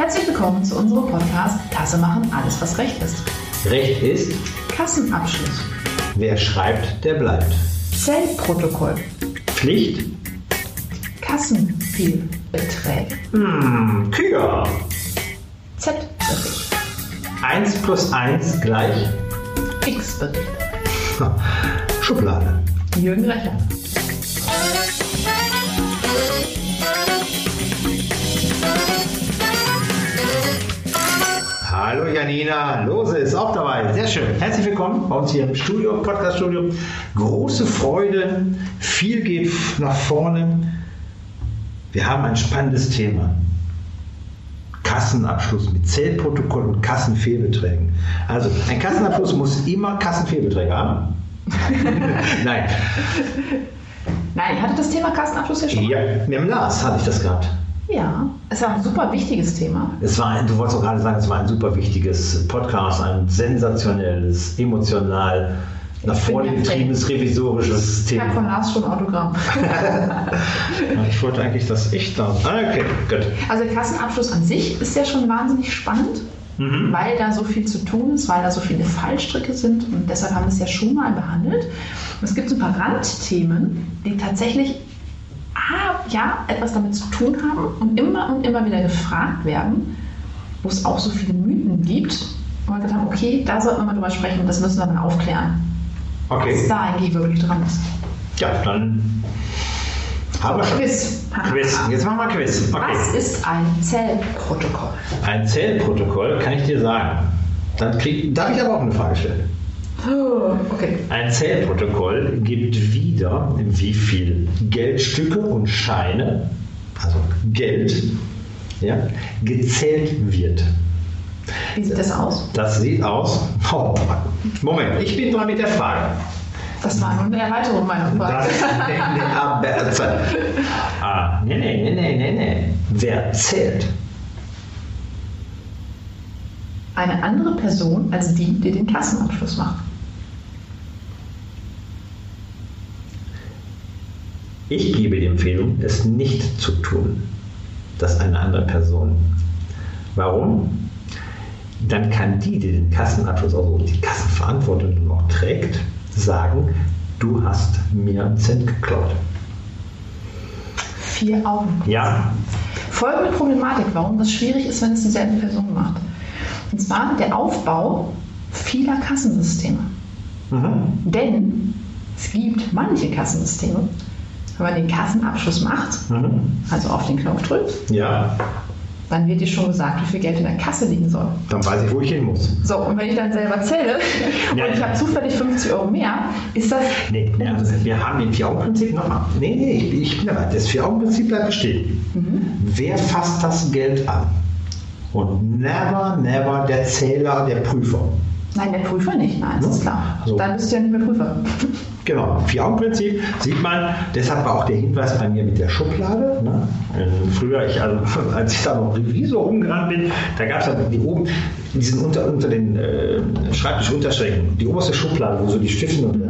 Herzlich willkommen zu unserem Podcast Kasse machen, alles was Recht ist. Recht ist, Kassenabschluss, wer schreibt, der bleibt. Zellprotokoll, Pflicht, Kassenfehlbeträge, hm, Kühe. Z-Bericht, 1 plus 1 gleich X-Bericht, Schublade. Jürgen Recher. Janina, Lose ist auch dabei. Sehr schön. Herzlich willkommen bei uns hier im Studio, Podcast-Studio. Große Freude, viel geht nach vorne. Wir haben ein spannendes Thema. Kassenabschluss mit Zählprotokoll und Kassenfehlbeträgen. Also ein Kassenabschluss muss immer Kassenfehlbeträge haben. Nein, Nein, ihr hattet das Thema Kassenabschluss ja schon. ja, mit dem Lars hatte ich das gehabt. Ja, es war ein super wichtiges Thema. Es war, ein- du wolltest auch gerade sagen, es war ein super wichtiges Podcast, ein sensationelles, emotional nach Ich vorne getriebenes, revisorisches Ich habe von Thema. Lars schon Autogramm. Ich wollte eigentlich das echt da. Ah, Okay, gut. Also der Kassenabschluss an sich ist ja schon wahnsinnig spannend, Mhm. weil da so viel zu tun ist, weil da so viele Fallstricke sind und deshalb haben wir es ja schon mal behandelt. Es gibt so ein paar Randthemen, die tatsächlich ja, etwas damit zu tun haben und immer und immer wieder gefragt werden, wo es auch so viele Mythen gibt. Und wir gedacht haben, okay, da sollten wir mal drüber sprechen und das müssen wir mal aufklären, was Okay, da eigentlich wirklich dran ist. ja, dann haben wir schon. Quiz. Quiz. Jetzt machen wir Quiz. Was Okay. ist ein Zellprotokoll? Ein Zählprotokoll kann ich dir sagen. Dann krieg, darf ich aber auch eine Frage stellen. Okay. Ein Zählprotokoll gibt wieder, wie viel Geldstücke und Scheine, also Geld, ja, gezählt wird. Wie sieht das aus? Das sieht aus. Oh, Moment, ich bin dran mit der Frage. Das war nur eine Erweiterung meiner Frage. Das, ah, nee, nee, nee, nee, nee, nee. Wer zählt? Eine andere Person als die, die den Kassenabschluss macht. Ich gebe die Empfehlung, es nicht zu tun. Das eine andere Person. Warum? Dann kann die, die den Kassenabschluss, also die Kassenverantwortung noch trägt, sagen, du hast mir einen Cent geklaut. Vier Augen. Ja, Folgende Problematik, warum das schwierig ist, wenn es dieselbe Person macht. Und zwar der Aufbau vieler Kassensysteme. mhm. Denn es gibt manche Kassensysteme, wenn man den Kassenabschluss macht, Mhm. also auf den Knopf drückt, ja, dann wird dir schon gesagt, wie viel Geld in der Kasse liegen soll. dann weiß ich, wo ich hin muss. So, und wenn ich dann selber zähle Ja. und ich habe zufällig 50 Euro mehr, ist das Nee, nee, also wir haben im Vier-Augen-Prinzip nochmal. Nee, nee, ich, ich bin dabei. Das Vier-Augen-Prinzip bleibt bestehen. Wer fasst das Geld an? Und never, never der Zähler, der Prüfer. Nein, der Prüfer nicht, nein, das ist klar. So. Dann bist du ja nicht mehr Prüfer. Genau, Vier-Augen-Prinzip sieht man. Deshalb war auch der Hinweis bei mir mit der Schublade. Ne? Ähm, Früher, ich, also, als ich da noch Revisor rumgerannt bin, da gab es ja die oben, diesen unter, unter den äh, Schreibtischunterschränken, die oberste Schublade, wo so die Stifte noch drin liegen.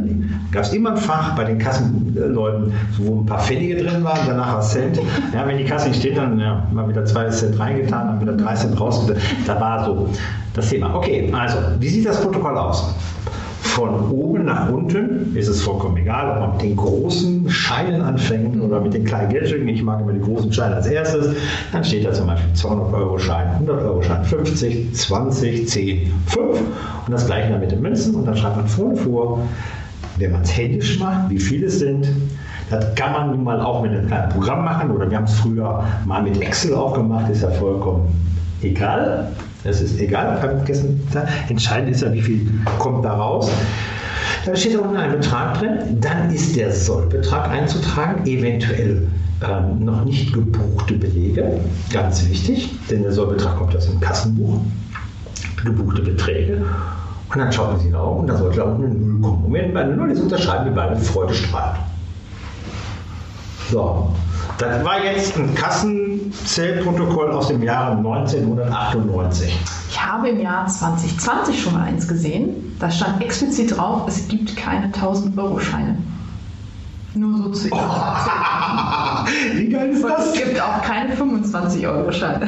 Gab es immer ein Fach bei den Kassenleuten, wo ein paar Pfennige drin waren, danach ein Cent. Ja, wenn die Kasse nicht steht, dann ja, mal wieder zwei Cent reingetan, dann wieder drei Cent raus. Da war so das Thema. Okay, also, wie sieht das Protokoll aus? Von oben nach unten ist es vollkommen egal, ob man mit den großen Scheinen anfängt oder mit den kleinen Geldstücken. Ich mag immer die großen Scheine als erstes. Dann steht da zum Beispiel 200 Euro Schein, 100 Euro Schein, 50, 20, 10, 5 und das gleiche dann mit den Münzen. Und dann schreibt man vorne vor, wenn man es händisch macht, wie viele es sind. Das kann man nun mal auch mit einem kleinen Programm machen oder wir haben es früher mal mit Excel auch gemacht, ist ja vollkommen egal. Es ist egal. Entscheidend ist ja, wie viel kommt da raus. Da steht unten ein Betrag drin. Dann ist der Sollbetrag einzutragen, eventuell ähm, noch nicht gebuchte Belege. Ganz wichtig, denn der Sollbetrag kommt aus dem Kassenbuch. Gebuchte Beträge. Und dann schaut man sich nach und da sollte unten eine Null kommen. Und wenn bei einer Null ist, unterschreiben wir beide Freude strahlt. So, das war jetzt ein Kassenzählprotokoll aus dem Jahre 1998. Ich habe im Jahr 2020 schon mal eins gesehen. Da stand explizit drauf, es gibt keine 1000-Euro-Scheine. Nur so zu Wie geil ist Und es das? gibt auch keine 25-Euro-Scheine.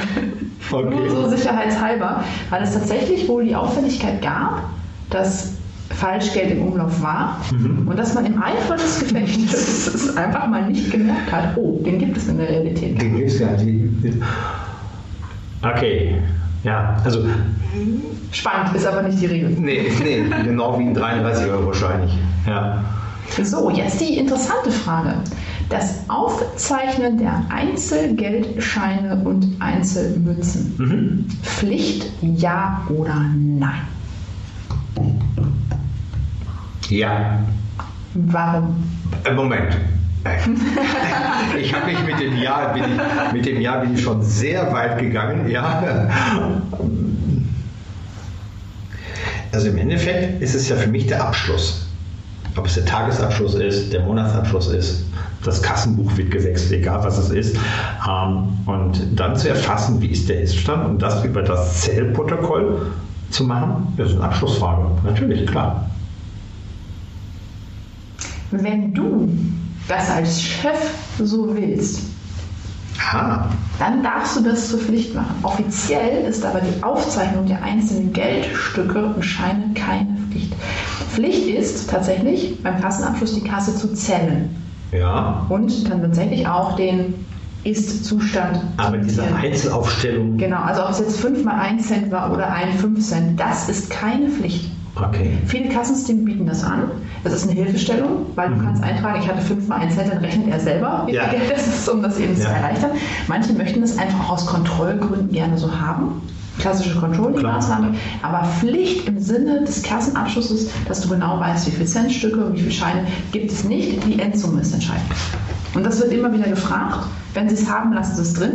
Okay. Nur so sicherheitshalber, weil es tatsächlich wohl die Auffälligkeit gab, dass Falschgeld im Umlauf war Mhm. und dass man im Eifer des Gefechtes es einfach mal nicht gemerkt hat, oh, den gibt es in der Realität. Den gibt's ja. die- Okay. Ja, also, Spannend, ist aber nicht die Regel. nee, nee, genau wie ein 33 Euro wahrscheinlich. Ja. So, jetzt die interessante Frage. Das Aufzeichnen der Einzelgeldscheine und Einzelmünzen. Mhm. Pflicht, ja oder nein? Ja. Warum? Äh, Moment. Ich habe mich mit dem Jahr bin ich, mit dem Jahr bin ich schon sehr weit gegangen. Ja. Also im Endeffekt ist es ja für mich der Abschluss. Ob es der Tagesabschluss ist, der Monatsabschluss ist, das Kassenbuch wird gewechselt, egal was es ist. Ähm, Und dann zu erfassen, wie ist der Iststand und das über das Zählprotokoll zu machen, das ist eine Abschlussfrage. Natürlich, klar. Wenn du das als Chef so willst, Ah, dann darfst du das zur Pflicht machen. Offiziell ist aber die Aufzeichnung der einzelnen Geldstücke und Scheine keine Pflicht. Pflicht ist tatsächlich beim Kassenabschluss die Kasse zu zählen ja. und dann tatsächlich auch den Ist-Zustand. Aber diese. Einzelaufstellung. Genau, also ob es jetzt 5 mal 1 Cent war oder ein 5 Cent, das ist keine Pflicht. Okay. Viele Kassensysteme bieten das an. Das ist eine Hilfestellung, weil du kannst eintragen, ich hatte 5 mal 1 Cent, dann rechnet er selber, wie Mhm. Ja. viel Geld das ist, um das eben zu Ja. erleichtern. Manche möchten das einfach aus Kontrollgründen gerne so haben. Klassische Controlling-Maßnahme. Aber Pflicht im Sinne des Kassenabschlusses, dass du genau weißt, wie viele Centstücke und wie viele Scheine gibt es nicht. Die Endsumme ist entscheidend. Und das wird immer wieder gefragt. Wenn Sie es haben, lassen Sie es drin.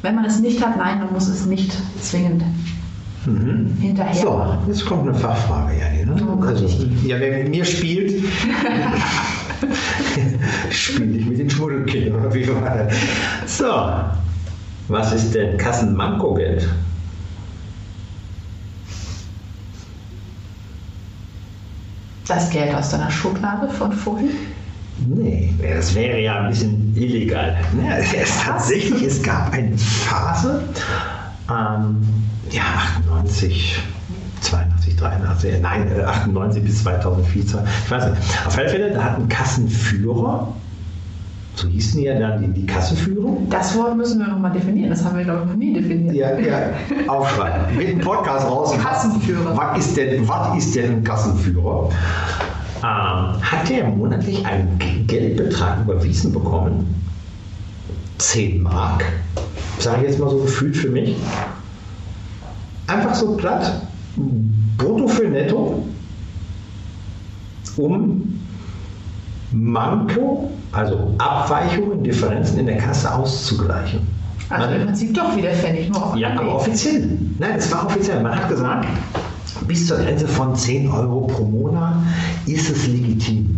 Wenn man es nicht hat, nein, man muss es nicht zwingend hinterher So, jetzt kommt eine Fachfrage, Janni. Ne? Oh Also, ja, wer mit mir spielt, spiele ich mit den Schmuddelkindern. oder Wie war das? So, was ist denn Kassenmankogeld? Das Geld aus deiner Schublade von vorhin? Nee, das wäre ja ein bisschen illegal. Ja, es, tatsächlich, es gab eine Phase, ähm, ja, 98, 82, 83, äh, nein, äh, 98 bis 2004, ich weiß nicht. Auf alle Fälle, da hatten Kassenführer, so hießen die ja dann die, die Kassenführer, Das Wort müssen wir nochmal definieren. Das haben wir, glaube ich, noch nie definiert. ja, ja, aufschreiben. Mit dem Podcast raus. Kassenführer. Was ist denn, was ist denn ein Kassenführer? Ähm, hat der monatlich einen Geldbetrag überwiesen bekommen? 10 Mark, sage ich jetzt mal so gefühlt für mich. Einfach so platt, brutto für netto, um Manko, also Abweichungen, Differenzen in der Kasse auszugleichen. Also im Prinzip doch wieder Pfennig, auf Ja, aber offiziell. Nein, es war offiziell. Man hat gesagt, bis zur Grenze von 10 Euro pro Monat ist es legitim.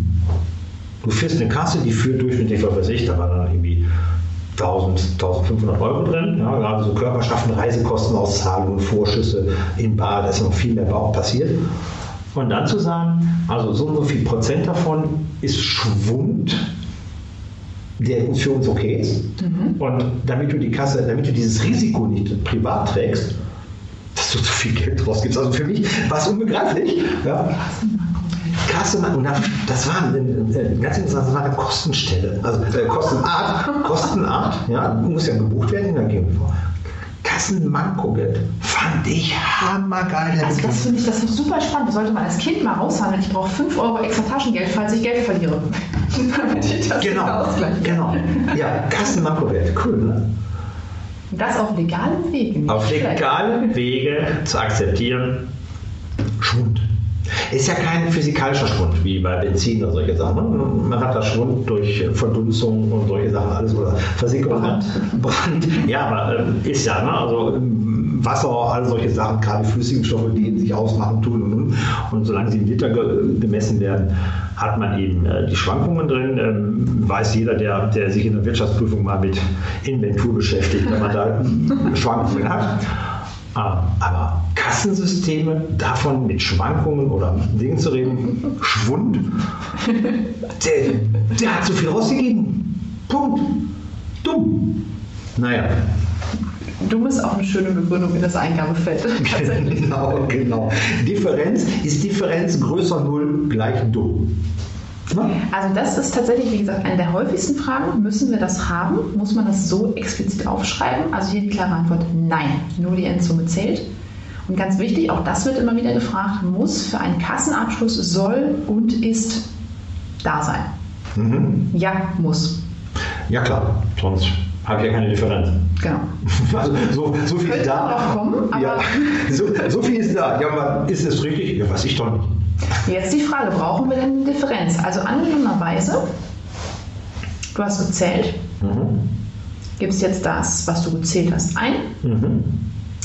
Du führst eine Kasse, die führt durchschnittlich, was weiß ich, da war dann irgendwie 1000, 1500 Euro drin. Ja, gerade so Körperschaften, Reisekostenauszahlungen, Vorschüsse in Bar, da ist noch viel mehr auch passiert. Und dann zu sagen, also so und so viel Prozent davon ist Schwund, der für uns okay ist. Und damit du die Kasse, damit du dieses Risiko nicht privat trägst, dass du zu viel Geld rausgibst. Also für mich war es unbegreiflich. Ja. Kasse, und das- war eine, eine, ganz interessant, das war eine Kostenstelle, also äh, Kostenart, Kostenart, ja, muss ja gebucht werden in der GmbH. Kassenmankogeld fand ich hammergeil. Also das finde ich das ist super spannend. Das sollte man als Kind mal raushandeln. Ich brauche 5 Euro extra Taschengeld, falls ich Geld verliere. Damit ich das Genau, ausgleichen kann. genau. Ja, Kassenmankogeld, cool, ne? Und das auf legalem Weg. nicht auf legalen Wege zu akzeptieren, Schwund. Ist ja kein physikalischer Schwund, wie bei Benzin oder solche Sachen. Man hat da Schwund durch Verdunstung und solche Sachen, alles oder Versickerung. Brand. Brand. Ja, aber ähm, ist ja, ne? also ähm, Wasser, all solche Sachen, gerade flüssigen Stoffe, die in sich ausmachen, tun und und. Und solange sie in Liter ge gemessen werden, hat man eben äh, die Schwankungen drin. Ähm, weiß jeder, der, der sich in der Wirtschaftsprüfung mal mit Inventur beschäftigt, wenn man da Schwankungen hat. Aber Kassensysteme, davon mit Schwankungen oder Dingen zu reden, Schwund, der, der hat zu viel rausgegeben. Punkt. Dumm. Naja. Dumm ist auch eine schöne Begründung in das Eingabefeld. genau, genau. Differenz ist Differenz größer 0 gleich dumm. Also das ist tatsächlich, wie gesagt, eine der häufigsten Fragen. Müssen wir das haben? Muss man das so explizit aufschreiben? Also hier die klare Antwort, nein. Nur die Endsumme zählt. Und ganz wichtig, auch das wird immer wieder gefragt, muss für einen Kassenabschluss soll und ist da sein. Mhm. Ja, muss. Ja klar, sonst habe ich ja keine Differenz. Genau. Also so, so viel ist da. Kommen, ja, so, so, viel ist da. Ja, aber ist es richtig? Ja, weiß ich doch nicht. Jetzt die Frage, brauchen wir denn eine Differenz? Also angenommenerweise, du hast gezählt, mhm. gibst jetzt das, was du gezählt hast, ein, mhm.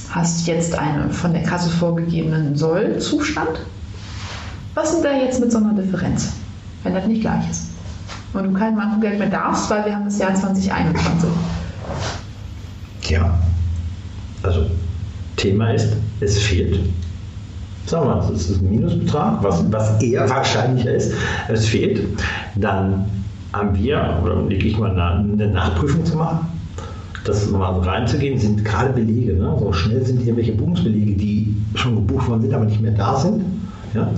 hast jetzt einen von der Kasse vorgegebenen Sollzustand. Was sind da jetzt mit so einer Differenz, wenn das nicht gleich ist? Und du kein Mankogeld mehr darfst, weil wir haben das Jahr 2021. Ja, also Thema ist, es fehlt sagen wir mal, das ist ein Minusbetrag, was, was eher wahrscheinlicher ist, es fehlt, dann haben wir, oder lege ich mal eine Nachprüfung zu machen, das mal reinzugehen, sind gerade Belege. Ne? So schnell sind hier welche Buchungsbelege, die schon gebucht worden sind, aber nicht mehr da sind. Ja?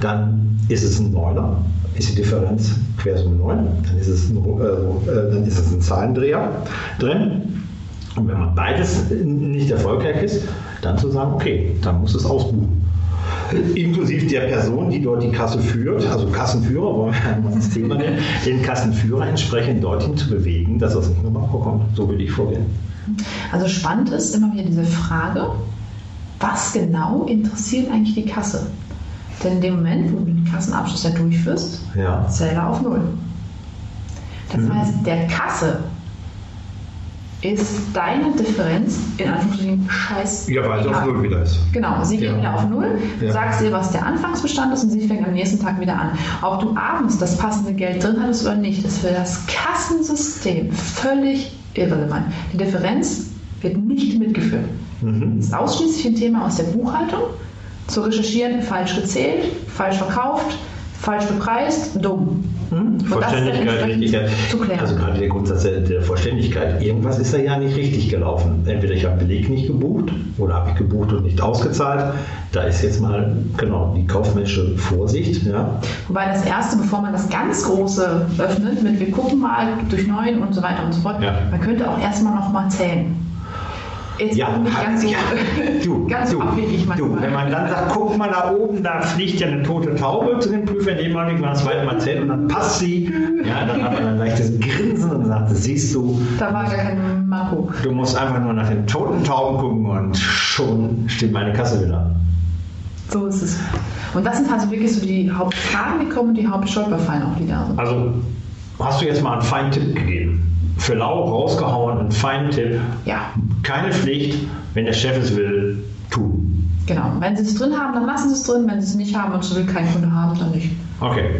Dann ist es ein Neuner, ist die Differenz Quersumme 9, dann ist es ein, äh, äh, dann ist es ein Zahlendreher drin. Und wenn man beides nicht erfolgreich ist, dann zu sagen, okay, dann muss es ausbuchen inklusive der Person, die dort die Kasse führt, also Kassenführer, wollen wir einmal das Thema nennen, den Kassenführer entsprechend dorthin zu bewegen, dass das nicht nochmal vorkommt. So würde ich vorgehen. Also spannend ist immer wieder diese Frage, was genau interessiert eigentlich die Kasse? Denn in dem Moment, wo du den Kassenabschluss ja durchführst, ja. Zähler auf Null. Das mhm. heißt, der Kasse ist deine Differenz in Anführungsstrichen scheiß. Ja, weil sie auf Null wieder ist. Genau, sie geht ja. wieder auf Null, du ja. sagst ihr, was der Anfangsbestand ist und sie fängt am nächsten Tag wieder an. Ob du abends das passende Geld drin hattest oder nicht, ist für das Kassensystem völlig irrelevant. Die Differenz wird nicht mitgeführt. Mhm. Das ist ausschließlich ein Thema aus der Buchhaltung. Zu recherchieren, falsch gezählt, falsch verkauft, falsch bepreist, dumm. Hm? Vollständigkeit, Richtigkeit. Also gerade der Grundsatz der Vollständigkeit. Irgendwas ist da ja nicht richtig gelaufen. Entweder ich habe Beleg nicht gebucht oder habe ich gebucht und nicht ausgezahlt. Da ist jetzt mal genau die kaufmännische Vorsicht. Ja. Wobei das Erste, bevor man das ganz Große öffnet, mit wir gucken mal durch neun und so weiter und so fort, ja. man könnte auch erstmal noch mal zählen. Jetzt ja, ganz so, ja, du, ganz du, du, wenn man dann sagt, guck mal da oben, da fliegt ja eine tote Taube zu den Prüfern, ehemaligen mal das zweite Mal zählt und dann passt sie. Ja, dann hat man ein leichtes Grinsen und sagt, siehst du. Da war gar kein Marco. Du musst einfach nur nach den toten Tauben gucken und schon steht meine Kasse wieder. So ist es. Und das sind also wirklich so die Hauptfragen, die kommen, die Hauptstolperfallen auch, sind. Also hast du jetzt mal einen feinen Tipp gegeben? für lau rausgehauen, einen feinen Tipp. Ja. Keine Pflicht, wenn der Chef es will, tun. Genau. Wenn Sie es drin haben, dann lassen Sie es drin. Wenn Sie es nicht haben und es will kein Kunde haben, dann nicht. Okay.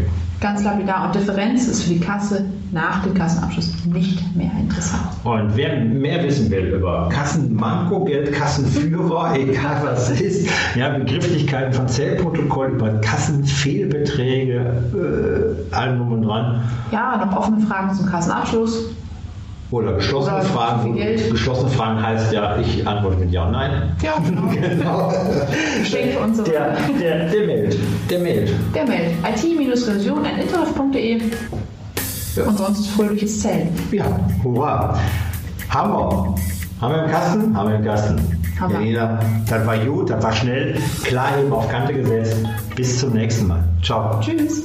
Ganz lapidar. Und Differenz ist für die Kasse nach dem Kassenabschluss nicht mehr interessant. Und wer mehr wissen will über Kassenmanko, Geld, Kassenführer, egal was es ist, ja, Begrifflichkeiten von Zellprotokoll, über Kassenfehlbeträge, äh, allem drum und dran. Ja, noch offene Fragen zum Kassenabschluss oder geschlossene Oder Fragen. Geschlossene Fragen heißt ja, ich antworte mit Ja und Nein. Ja, genau. genau. Schenke und so der, der, der Mail. Der Mail. Der Mail. it-revision.interf.de ja. Und sonst fröhliches Zählen. Ja, hurra. Haben wir. Haben wir im Kasten? Haben wir im Kasten. Haben Janina, das war gut, das war schnell, klar eben auf Kante gesetzt. Bis zum nächsten Mal. Ciao. Tschüss.